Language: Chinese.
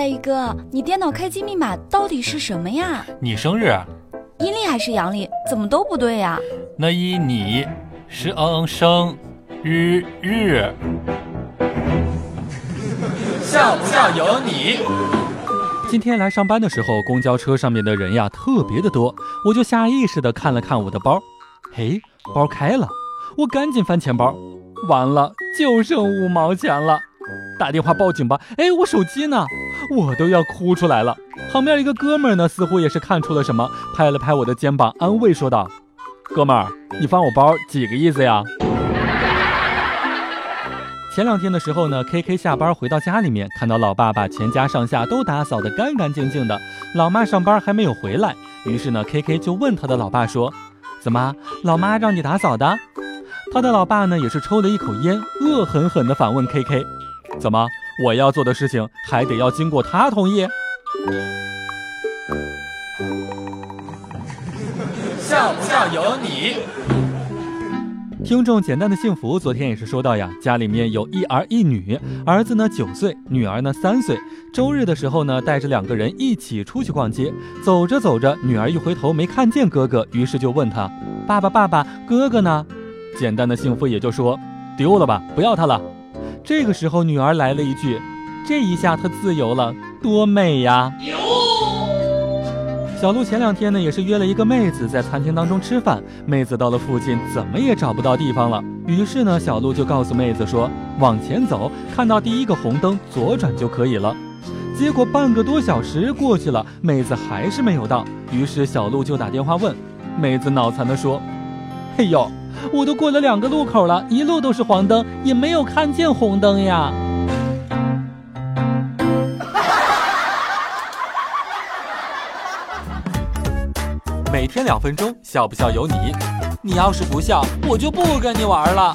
大鱼哥，你电脑开机密码到底是什么呀？你生日？阴历还是阳历？怎么都不对呀？那一你是嗯生日日，笑不笑由你。今天来上班的时候，公交车上面的人呀特别的多，我就下意识的看了看我的包，嘿，包开了，我赶紧翻钱包，完了，就剩五毛钱了。打电话报警吧！哎，我手机呢？我都要哭出来了。旁边一个哥们儿呢，似乎也是看出了什么，拍了拍我的肩膀，安慰说道：“哥们儿，你翻我包几个意思呀？”前两天的时候呢，K K 下班回到家里面，看到老爸把全家上下都打扫得干干净净的，老妈上班还没有回来，于是呢，K K 就问他的老爸说：“怎么，老妈让你打扫的？”他的老爸呢，也是抽了一口烟，恶狠狠地反问 K K。怎么？我要做的事情还得要经过他同意？笑不笑由你。听众简单的幸福，昨天也是说到呀，家里面有一儿一女，儿子呢九岁，女儿呢三岁。周日的时候呢，带着两个人一起出去逛街，走着走着，女儿一回头没看见哥哥，于是就问他：“爸爸，爸爸，哥哥呢？”简单的幸福也就说：“丢了吧，不要他了。”这个时候，女儿来了一句：“这一下她自由了，多美呀！”小鹿前两天呢，也是约了一个妹子在餐厅当中吃饭。妹子到了附近，怎么也找不到地方了。于是呢，小鹿就告诉妹子说：“往前走，看到第一个红灯，左转就可以了。”结果半个多小时过去了，妹子还是没有到。于是小鹿就打电话问，妹子脑残的说：“嘿呦！”我都过了两个路口了，一路都是黄灯，也没有看见红灯呀。每天两分钟，笑不笑由你。你要是不笑，我就不跟你玩了。